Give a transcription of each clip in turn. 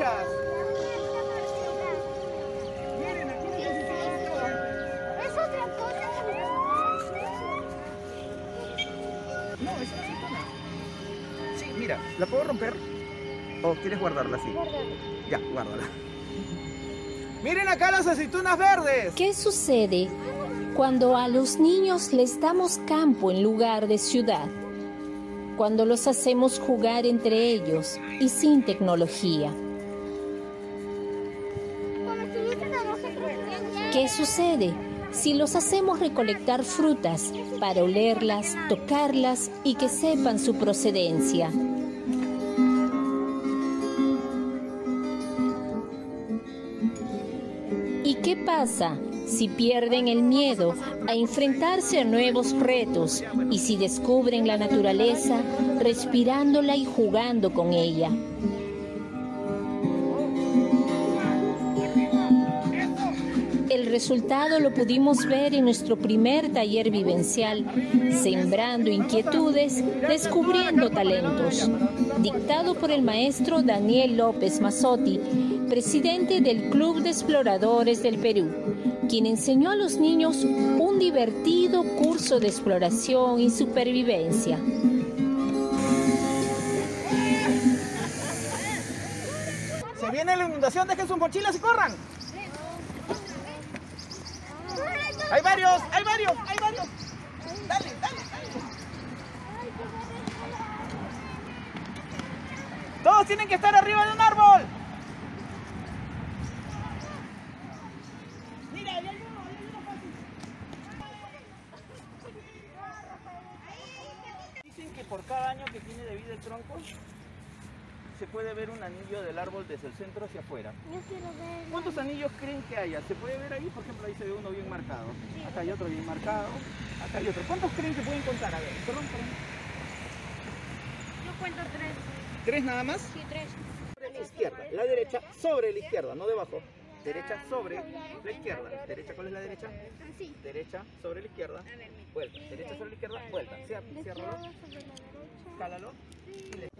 flechas. Miren, aquí necesitamos Es otra cosa. No, es aceituna. Sí, mira, ¿la puedo romper? ¿O quieres guardarla así? Ya, guárdala. Miren acá las aceitunas verdes. ¿Qué sucede cuando a los niños les damos campo en lugar de ciudad? Cuando los hacemos jugar entre ellos y sin tecnología. ¿Qué sucede si los hacemos recolectar frutas para olerlas, tocarlas y que sepan su procedencia? ¿Y qué pasa si pierden el miedo a enfrentarse a nuevos retos y si descubren la naturaleza respirándola y jugando con ella? Resultado lo pudimos ver en nuestro primer taller vivencial, Sembrando Inquietudes, Descubriendo Talentos, dictado por el maestro Daniel López Mazzotti, presidente del Club de Exploradores del Perú, quien enseñó a los niños un divertido curso de exploración y supervivencia. Se viene la inundación, dejen sus mochilas y corran. Hay varios, hay varios, hay varios. Dale, dale, dale. Todos tienen que estar arriba de un árbol. Mira, ahí hay uno. Dicen que por cada año que tiene de vida el tronco, se puede ver un anillo del árbol desde el centro hacia afuera. Yo quiero ver. ¿Cuántos anillos creen que haya? ¿Se puede ver ahí? Por ejemplo, ahí se ve uno bien marcado. Acá hay otro bien marcado. Acá hay otro. ¿Cuántos creen que pueden contar? A ver, perdón, perdón. Yo cuento tres. ¿Tres nada más? Sí, tres. Sobre la izquierda. La derecha sobre la izquierda, no debajo. Derecha sobre la izquierda. Derecha, ¿cuál es la derecha? Así. Derecha sobre la izquierda. Vuelta. Derecha sobre la izquierda. Vuelta. Ciérralo. Cálalo. y le-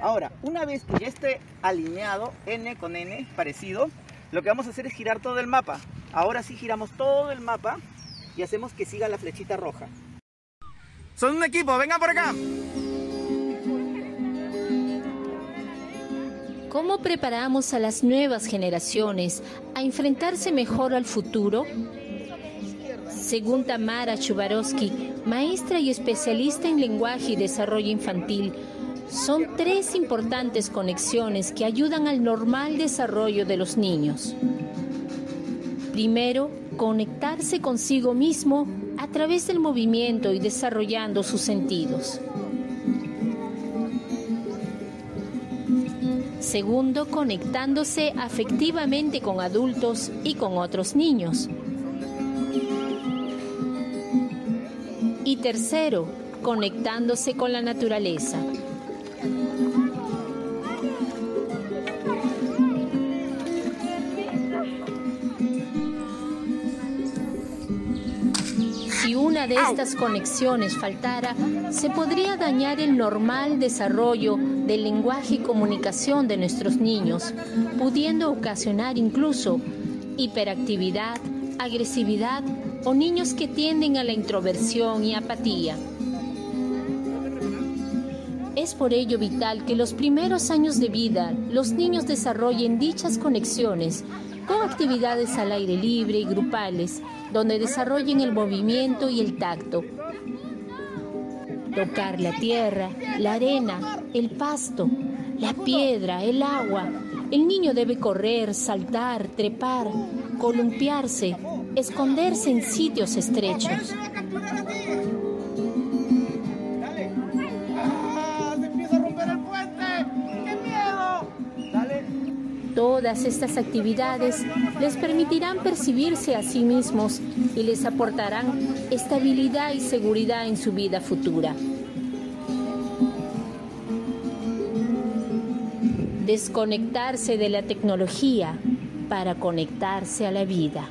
Ahora, una vez que ya esté alineado N con N, parecido, lo que vamos a hacer es girar todo el mapa. Ahora sí giramos todo el mapa y hacemos que siga la flechita roja. Son un equipo, vengan por acá. ¿Cómo preparamos a las nuevas generaciones a enfrentarse mejor al futuro? Según Tamara Chubarovsky, maestra y especialista en lenguaje y desarrollo infantil, son tres importantes conexiones que ayudan al normal desarrollo de los niños. Primero, conectarse consigo mismo a través del movimiento y desarrollando sus sentidos. Segundo, conectándose afectivamente con adultos y con otros niños. Y tercero, conectándose con la naturaleza. Si una de estas conexiones faltara, se podría dañar el normal desarrollo del lenguaje y comunicación de nuestros niños, pudiendo ocasionar incluso hiperactividad, agresividad o niños que tienden a la introversión y apatía. Es por ello vital que los primeros años de vida los niños desarrollen dichas conexiones con actividades al aire libre y grupales, donde desarrollen el movimiento y el tacto. Tocar la tierra, la arena, el pasto, la piedra, el agua. El niño debe correr, saltar, trepar, columpiarse, esconderse en sitios estrechos. Todas estas actividades les permitirán percibirse a sí mismos y les aportarán estabilidad y seguridad en su vida futura. Desconectarse de la tecnología para conectarse a la vida.